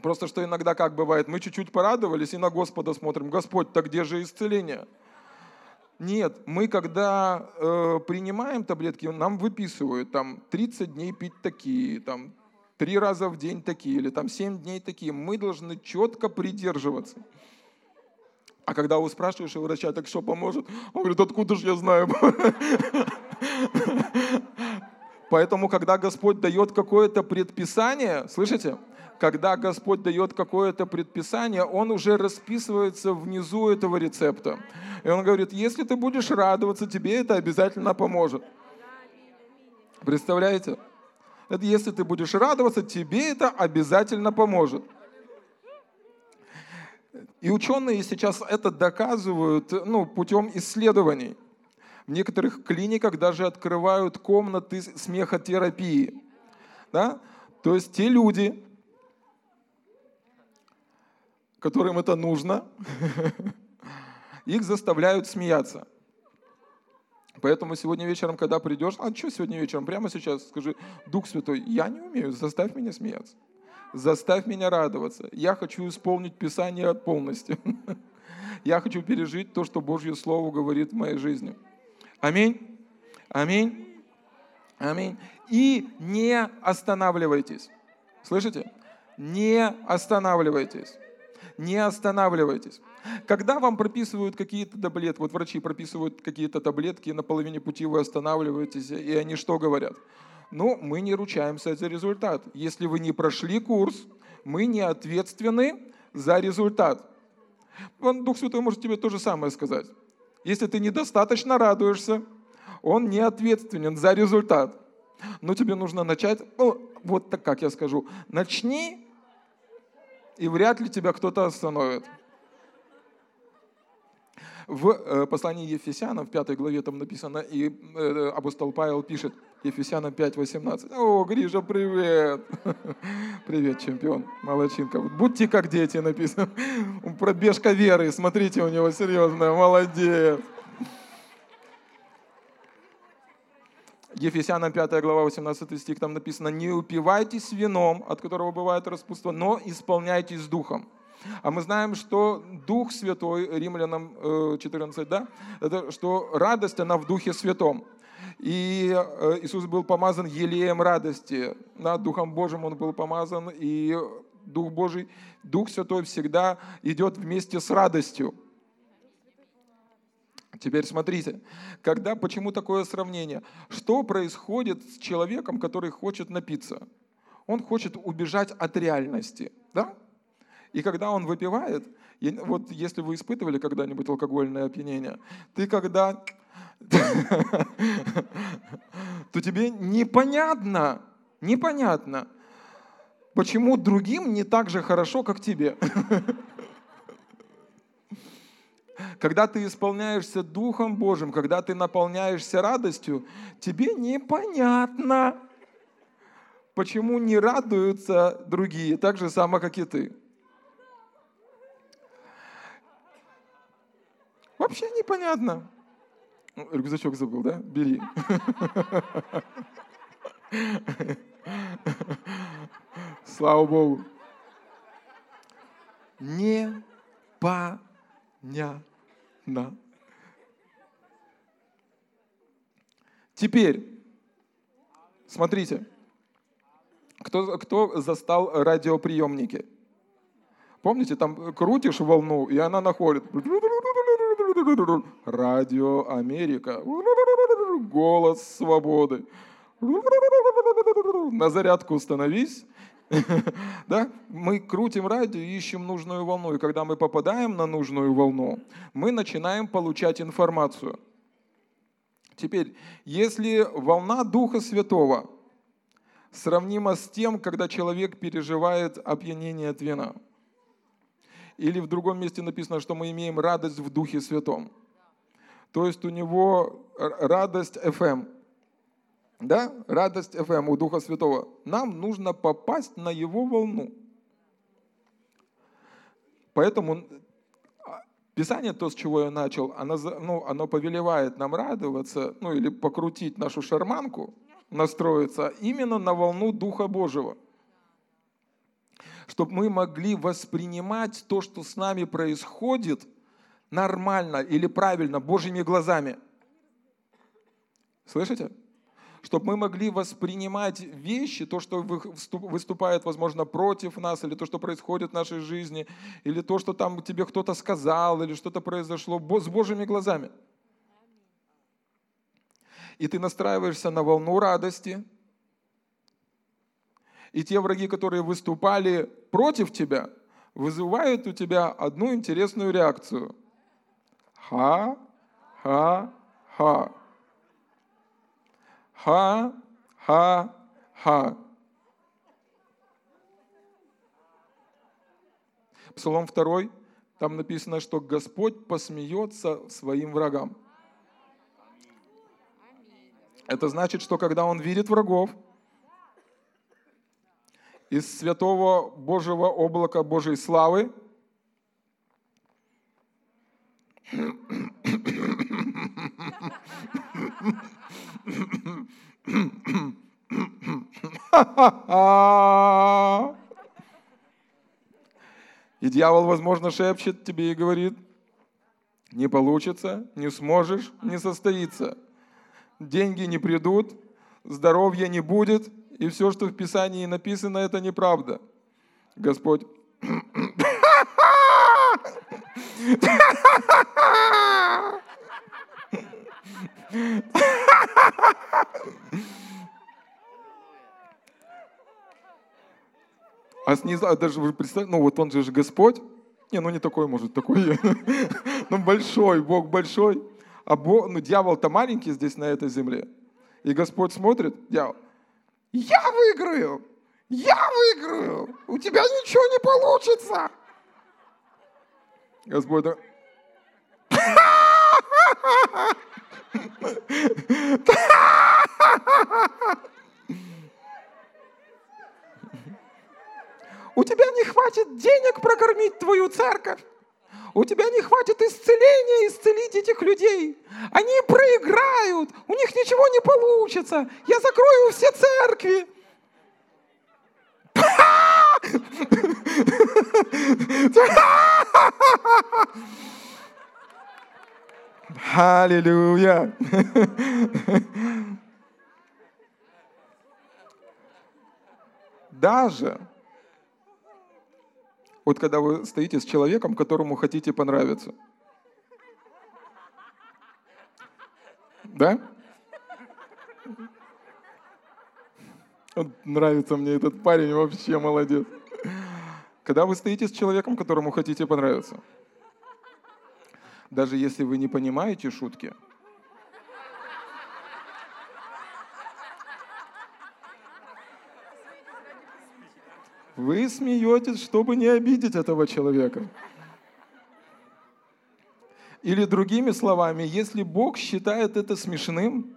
[SPEAKER 1] Просто что иногда как бывает, мы чуть-чуть порадовались и на Господа смотрим. Господь, так где же исцеление? Нет, мы когда э, принимаем таблетки, нам выписывают там 30 дней пить такие, там три раза в день такие, или там семь дней такие. Мы должны четко придерживаться. А когда вы спрашиваешь у врача, так что поможет? Он говорит, откуда же я знаю? Поэтому, когда Господь дает какое-то предписание, слышите? Когда Господь дает какое-то предписание, Он уже расписывается внизу этого рецепта. И Он говорит, если ты будешь радоваться, тебе это обязательно поможет. Представляете? Это если ты будешь радоваться, тебе это обязательно поможет. И ученые сейчас это доказывают ну, путем исследований. В некоторых клиниках даже открывают комнаты смехотерапии. Да? То есть те люди, которым это нужно, их заставляют смеяться. Поэтому сегодня вечером, когда придешь, а что сегодня вечером, прямо сейчас скажи, Дух Святой, я не умею, заставь меня смеяться. Заставь меня радоваться. Я хочу исполнить Писание полностью. Я хочу пережить то, что Божье Слово говорит в моей жизни. Аминь. Аминь. Аминь. И не останавливайтесь. Слышите? Не останавливайтесь. Не останавливайтесь. Когда вам прописывают какие-то таблетки, вот врачи прописывают какие-то таблетки, на половине пути вы останавливаетесь, и они что говорят? Ну, мы не ручаемся за результат. Если вы не прошли курс, мы не ответственны за результат. Он, Дух Святой может тебе то же самое сказать. Если ты недостаточно радуешься, он не ответственен за результат. Но тебе нужно начать, ну, вот так как я скажу, начни, и вряд ли тебя кто-то остановит. В э, послании Ефесянам, в пятой главе там написано, и э, апостол Павел пишет, Ефесянам 5.18. О, Гриша, привет! Привет, чемпион, молодчинка. Будьте как дети, написано. Пробежка веры, смотрите, у него серьезная, молодец. Ефесянам 5 глава 18 стих, там написано, «Не упивайтесь вином, от которого бывает распутство, но исполняйтесь духом». А мы знаем, что Дух Святой, Римлянам 14, э, да, это что радость, она в Духе Святом. И э, Иисус был помазан елеем радости. Да, Духом Божьим Он был помазан, и Дух Божий, Дух Святой всегда идет вместе с радостью. Теперь смотрите, когда, почему такое сравнение? Что происходит с человеком, который хочет напиться? Он хочет убежать от реальности, да? И когда он выпивает, вот если вы испытывали когда-нибудь алкогольное опьянение, ты когда то тебе непонятно, непонятно, почему другим не так же хорошо, как тебе. Когда ты исполняешься Духом Божьим, когда ты наполняешься радостью, тебе непонятно, почему не радуются другие, так же само, как и ты. Вообще непонятно. Ну, рюкзачок забыл, да? Бери. Слава Богу. Непонятно. Теперь, смотрите, кто, кто застал радиоприемники? Помните, там крутишь волну, и она находит. Радио Америка. Голос свободы. На зарядку становись. Да? Мы крутим радио и ищем нужную волну. И когда мы попадаем на нужную волну, мы начинаем получать информацию. Теперь, если волна Духа Святого сравнима с тем, когда человек переживает опьянение от вина – или в другом месте написано, что мы имеем радость в Духе Святом. То есть у него радость FM. Да? Радость FM у Духа Святого. Нам нужно попасть на его волну. Поэтому а, Писание, то, с чего я начал, оно, ну, оно повелевает нам радоваться, ну или покрутить нашу шарманку, настроиться именно на волну Духа Божьего чтобы мы могли воспринимать то, что с нами происходит, нормально или правильно, Божьими глазами. Слышите? Чтобы мы могли воспринимать вещи, то, что выступает, возможно, против нас, или то, что происходит в нашей жизни, или то, что там тебе кто-то сказал, или что-то произошло, с Божьими глазами. И ты настраиваешься на волну радости, и те враги, которые выступали против тебя, вызывают у тебя одну интересную реакцию. Ха, ха, ха. Ха, ха, ха. Псалом 2, там написано, что Господь посмеется своим врагам. Это значит, что когда Он видит врагов, из святого Божьего облака Божьей славы. И дьявол, возможно, шепчет тебе и говорит, не получится, не сможешь, не состоится. Деньги не придут, здоровья не будет – и все, что в Писании написано, это неправда. Господь... А снизу, а даже вы представьте, ну вот он же Господь, не, ну не такой, может, такой, ну большой, Бог большой, а Бог, ну дьявол-то маленький здесь на этой земле. И Господь смотрит, дьявол, я выиграю! Я выиграю! У тебя ничего не получится! Господь, У тебя не хватит денег прокормить твою церковь. У тебя не хватит исцеления исцелить этих людей. Они проиграют, у них ничего не получится. Я закрою все церкви. Аллилуйя. Даже вот когда вы стоите с человеком, которому хотите понравиться. Да? Вот нравится мне этот парень, вообще молодец. Когда вы стоите с человеком, которому хотите понравиться, даже если вы не понимаете шутки, Вы смеетесь, чтобы не обидеть этого человека. Или другими словами, если Бог считает это смешным,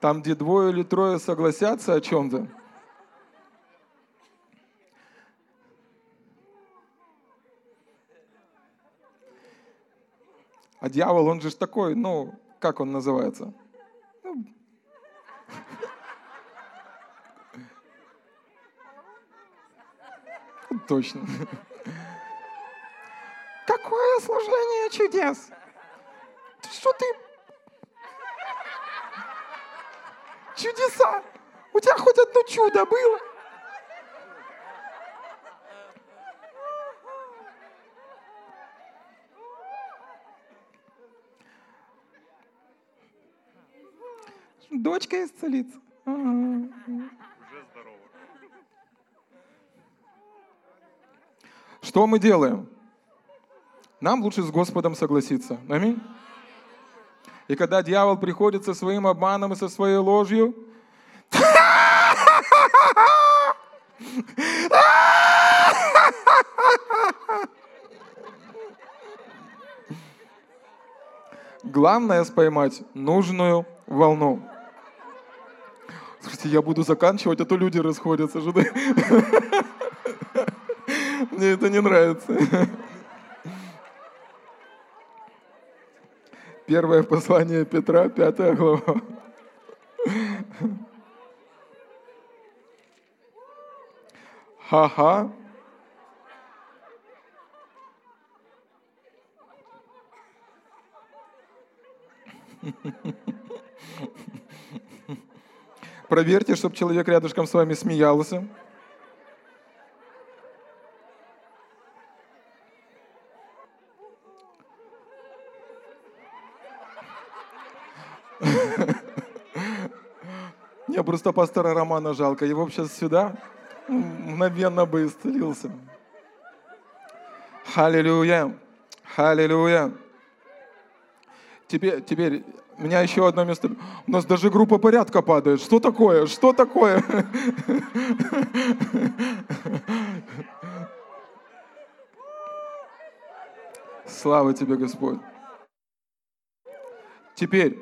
[SPEAKER 1] там, где двое или трое согласятся о чем-то, А дьявол, он же такой, ну, как он называется? Точно. Какое служение чудес! Что ты... Чудеса! У тебя хоть одно чудо было? Дочка исцелится. Ага. Что мы делаем? Нам лучше с Господом согласиться. Аминь. И когда дьявол приходит со своим обманом и со своей ложью, Главное споймать нужную волну. Слушайте, я буду заканчивать, а то люди расходятся. Мне это не нравится. Первое послание Петра, пятая глава. Ха-ха. Проверьте, чтобы человек рядышком с вами смеялся. Мне просто пастора Романа жалко. Его сейчас сюда мгновенно бы исцелился. Халилюя. Халилюя. Теперь, теперь, у меня еще одно место. У нас даже группа порядка падает. Что такое? Что такое? Слава тебе, Господь. Теперь,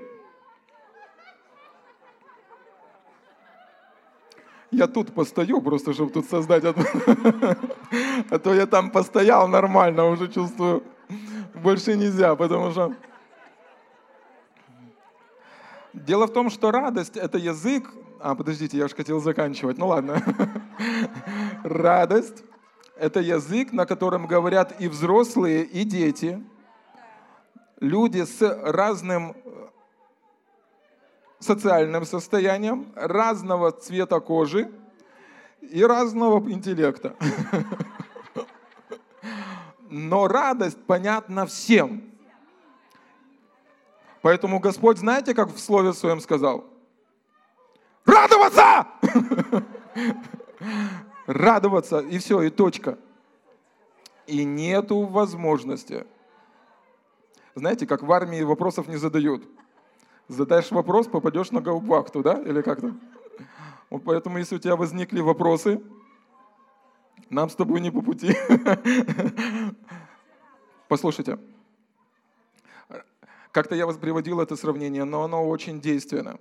[SPEAKER 1] я тут постою, просто чтобы тут создать одну. А то я там постоял нормально, уже чувствую, больше нельзя, потому что... Дело в том, что радость — это язык... А, подождите, я уж хотел заканчивать. Ну ладно. Радость — это язык, на котором говорят и взрослые, и дети. Люди с разным социальным состоянием, разного цвета кожи и разного интеллекта. Но радость понятна всем. Поэтому Господь, знаете, как в Слове Своем сказал? Радоваться! Радоваться, и все, и точка. И нету возможности. Знаете, как в армии вопросов не задают задаешь вопрос, попадешь на гаупвахту, да, или как-то. Вот поэтому, если у тебя возникли вопросы, Нам с тобой не по пути. Послушайте, как-то я приводил это сравнение, но оно очень действенно.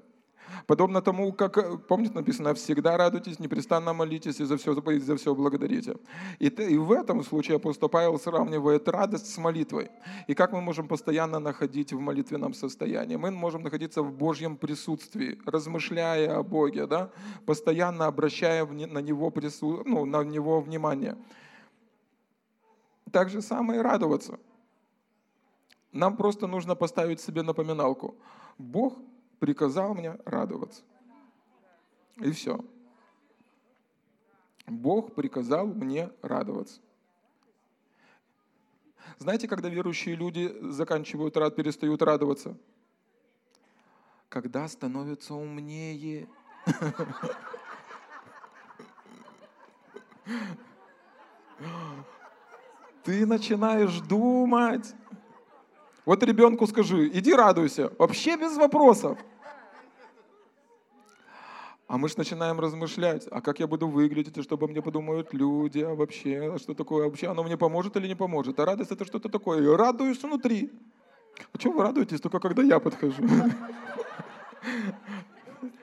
[SPEAKER 1] Подобно тому, как, помните, написано, всегда радуйтесь, непрестанно молитесь и за все, за все благодарите. И, и в этом случае апостол Павел сравнивает радость с молитвой. И как мы можем постоянно находить в молитвенном состоянии? Мы можем находиться в Божьем присутствии, размышляя о Боге, да? постоянно обращая на Него, прису... ну, на него внимание. Так же самое и радоваться – нам просто нужно поставить себе напоминалку. Бог приказал мне радоваться. И все. Бог приказал мне радоваться. Знаете, когда верующие люди заканчивают рад, перестают радоваться? Когда становятся умнее. Ты начинаешь думать. Вот ребенку скажи, иди радуйся, вообще без вопросов. А мы же начинаем размышлять, а как я буду выглядеть, и что обо мне подумают люди, а вообще, а что такое вообще, оно мне поможет или не поможет. А радость это что-то такое. И радуюсь внутри. А чего вы радуетесь, только когда я подхожу?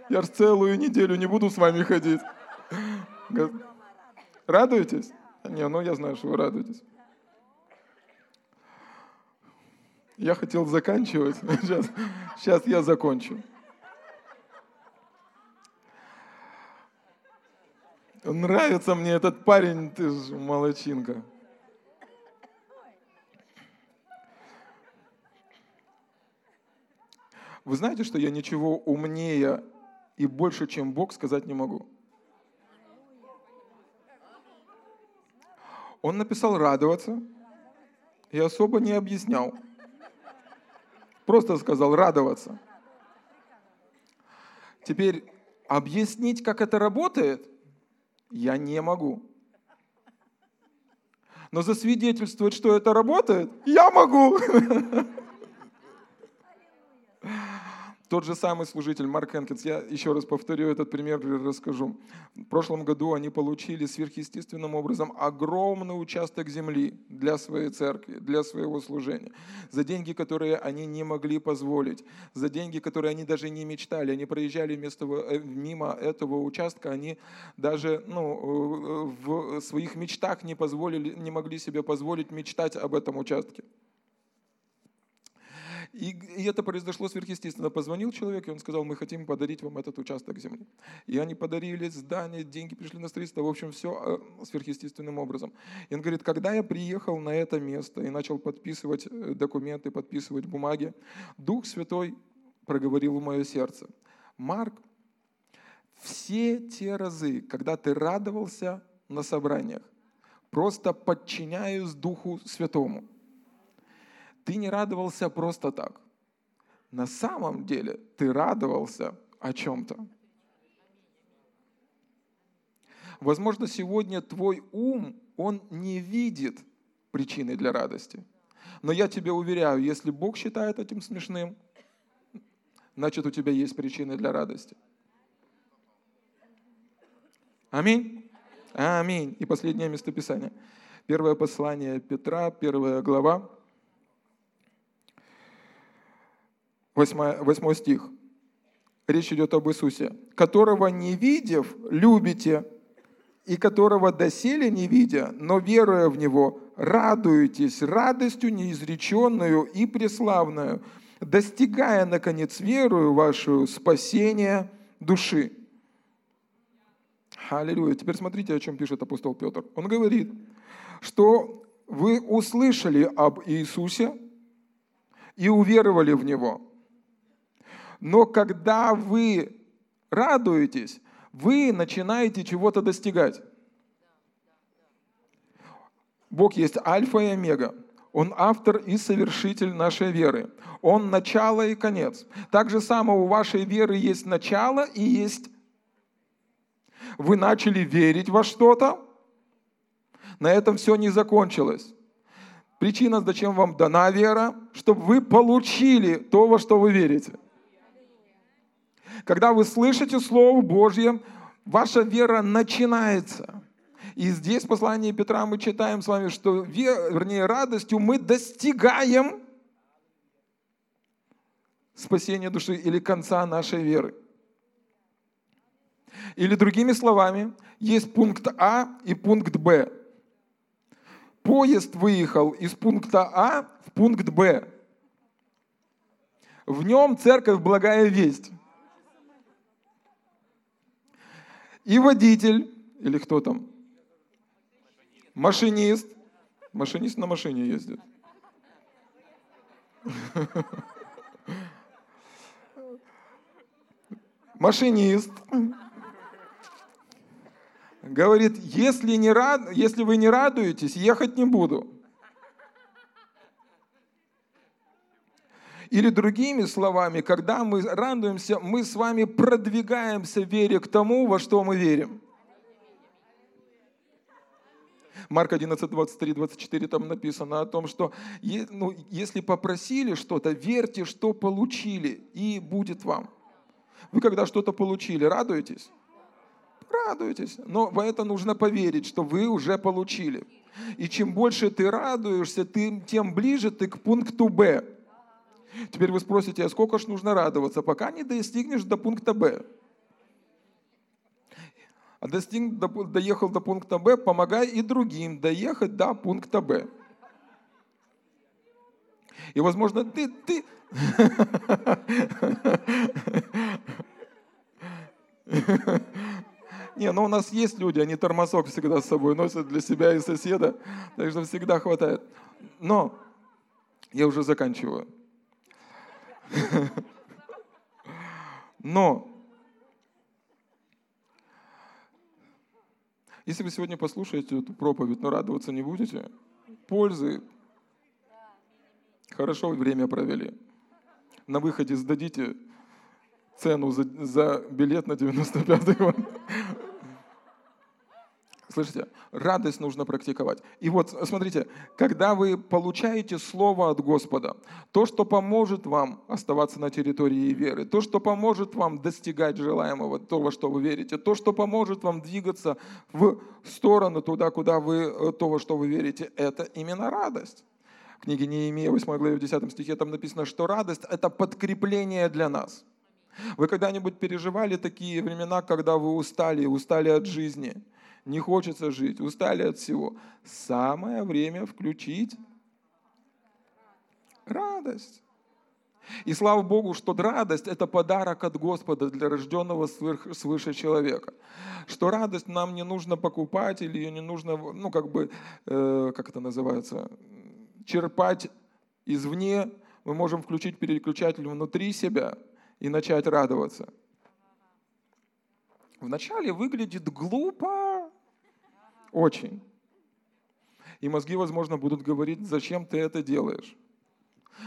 [SPEAKER 1] Я ж целую неделю не буду с вами ходить. Радуетесь? Не, ну я знаю, что вы радуетесь. Я хотел заканчивать. Сейчас, сейчас я закончу. Нравится мне этот парень, ты же молочинка. Вы знаете, что я ничего умнее и больше, чем Бог, сказать не могу? Он написал радоваться и особо не объяснял. Просто сказал радоваться. Теперь объяснить, как это работает, я не могу. Но засвидетельствовать, что это работает, я могу. Тот же самый служитель Марк Хенкинс, я еще раз повторю этот пример расскажу. В прошлом году они получили сверхъестественным образом огромный участок земли для своей церкви, для своего служения. За деньги, которые они не могли позволить, за деньги, которые они даже не мечтали. Они проезжали вместо, э, мимо этого участка, они даже ну, э, в своих мечтах не, позволили, не могли себе позволить мечтать об этом участке. И, и это произошло сверхъестественно. Позвонил человек, и он сказал, мы хотим подарить вам этот участок земли. И они подарили здание, деньги пришли на строительство, в общем, все э, сверхъестественным образом. И он говорит, когда я приехал на это место и начал подписывать э, документы, подписывать бумаги, Дух Святой проговорил в мое сердце. Марк, все те разы, когда ты радовался на собраниях, просто подчиняюсь Духу Святому – ты не радовался просто так. На самом деле ты радовался о чем-то. Возможно, сегодня твой ум, он не видит причины для радости. Но я тебе уверяю, если Бог считает этим смешным, значит у тебя есть причины для радости. Аминь. Аминь. И последнее местописание. Первое послание Петра, первая глава, 8, 8 стих. Речь идет об Иисусе. «Которого не видев, любите, и которого доселе не видя, но веруя в Него, радуетесь радостью неизреченную и преславную, достигая, наконец, верую вашу спасение души». Аллилуйя. Теперь смотрите, о чем пишет апостол Петр. Он говорит, что вы услышали об Иисусе и уверовали в Него – но когда вы радуетесь, вы начинаете чего-то достигать. Бог есть альфа и омега. Он автор и совершитель нашей веры. Он начало и конец. Так же само у вашей веры есть начало и есть... Вы начали верить во что-то, на этом все не закончилось. Причина, зачем вам дана вера, чтобы вы получили то, во что вы верите – когда вы слышите Слово Божье, ваша вера начинается. И здесь в послании Петра мы читаем с вами, что, вернее, радостью мы достигаем спасения души или конца нашей веры. Или другими словами, есть пункт А и пункт Б. Поезд выехал из пункта А в пункт Б. В нем церковь благая весть. И водитель, или кто там? Машинист. Машинист на машине ездит. Машинист говорит, если, не рад, если вы не радуетесь, ехать не буду. Или другими словами, когда мы радуемся, мы с вами продвигаемся в вере к тому, во что мы верим. Марк 11, 23, 24 там написано о том, что ну, если попросили что-то, верьте, что получили, и будет вам. Вы когда что-то получили, радуетесь? Радуетесь. Но в это нужно поверить, что вы уже получили. И чем больше ты радуешься, тем ближе ты к пункту Б. Теперь вы спросите, а сколько ж нужно радоваться, пока не достигнешь до пункта Б. А достиг, доехал до пункта Б, помогай и другим доехать до пункта Б. И, возможно, ты, ты... Не, ну у нас есть люди, они тормозок всегда с собой носят для себя и соседа, так что всегда хватает. Но я уже заканчиваю. Но если вы сегодня послушаете эту проповедь, но радоваться не будете, пользы хорошо время провели. На выходе сдадите цену за, за билет на 95-й год. Слышите? Радость нужно практиковать. И вот, смотрите, когда вы получаете Слово от Господа, то, что поможет вам оставаться на территории веры, то, что поможет вам достигать желаемого, то, во что вы верите, то, что поможет вам двигаться в сторону туда, куда вы, э, то, во что вы верите, это именно радость. В книге Неемия, 8 главе, в 10 стихе, там написано, что радость – это подкрепление для нас. Вы когда-нибудь переживали такие времена, когда вы устали, устали от жизни – не хочется жить, устали от всего. Самое время включить радость. И слава Богу, что радость – это подарок от Господа для рожденного свыше человека. Что радость нам не нужно покупать или ее не нужно, ну, как бы, э, как это называется, черпать извне. Мы можем включить переключатель внутри себя и начать радоваться. Вначале выглядит глупо, очень. И мозги, возможно, будут говорить, зачем ты это делаешь.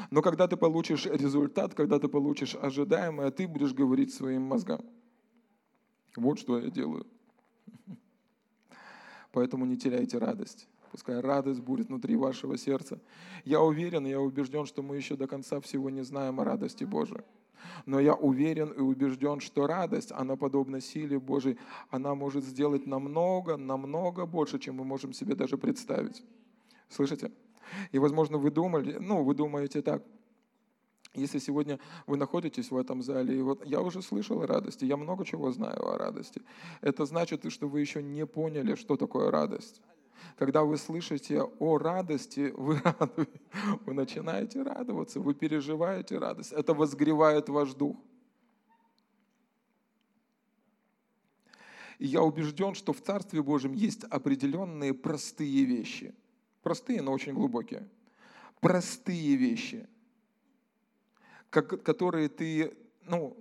[SPEAKER 1] Но когда ты получишь результат, когда ты получишь ожидаемое, ты будешь говорить своим мозгам. Вот что я делаю. Поэтому не теряйте радость. Пускай радость будет внутри вашего сердца. Я уверен, я убежден, что мы еще до конца всего не знаем о радости Божией. Но я уверен и убежден, что радость, она подобна силе Божией, она может сделать намного, намного больше, чем мы можем себе даже представить. Слышите? И, возможно, вы думали, ну, вы думаете так, если сегодня вы находитесь в этом зале, и вот я уже слышал о радости, я много чего знаю о радости, это значит, что вы еще не поняли, что такое радость. Когда вы слышите о радости, вы, вы начинаете радоваться, вы переживаете радость. Это возгревает ваш дух. И я убежден, что в Царстве Божьем есть определенные простые вещи. Простые, но очень глубокие. Простые вещи, которые ты ну,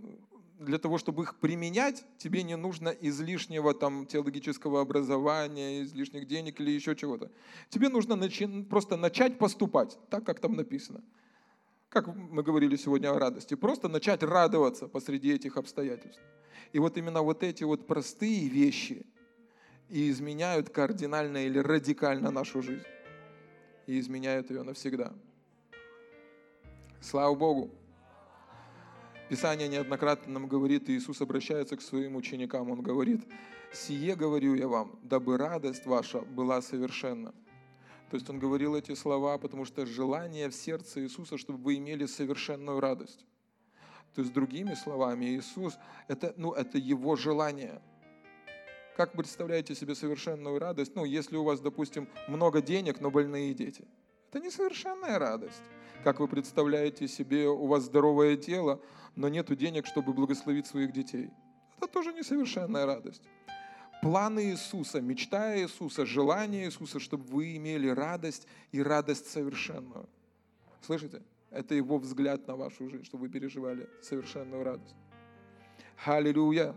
[SPEAKER 1] для того, чтобы их применять, тебе не нужно излишнего там теологического образования, излишних денег или еще чего-то. Тебе нужно начи- просто начать поступать, так как там написано. Как мы говорили сегодня о радости. Просто начать радоваться посреди этих обстоятельств. И вот именно вот эти вот простые вещи и изменяют кардинально или радикально нашу жизнь. И изменяют ее навсегда. Слава Богу! Писание неоднократно нам говорит, Иисус обращается к своим ученикам, Он говорит, «Сие говорю я вам, дабы радость ваша была совершенна». То есть он говорил эти слова, потому что желание в сердце Иисуса, чтобы вы имели совершенную радость. То есть другими словами, Иисус, это, ну, это его желание. Как представляете себе совершенную радость? Ну, если у вас, допустим, много денег, но больные дети. Это не совершенная радость. Как вы представляете себе, у вас здоровое тело, но нет денег, чтобы благословить своих детей. Это тоже несовершенная радость. Планы Иисуса, мечта Иисуса, желание Иисуса, чтобы вы имели радость и радость совершенную. Слышите? Это Его взгляд на вашу жизнь, чтобы вы переживали совершенную радость. Аллилуйя!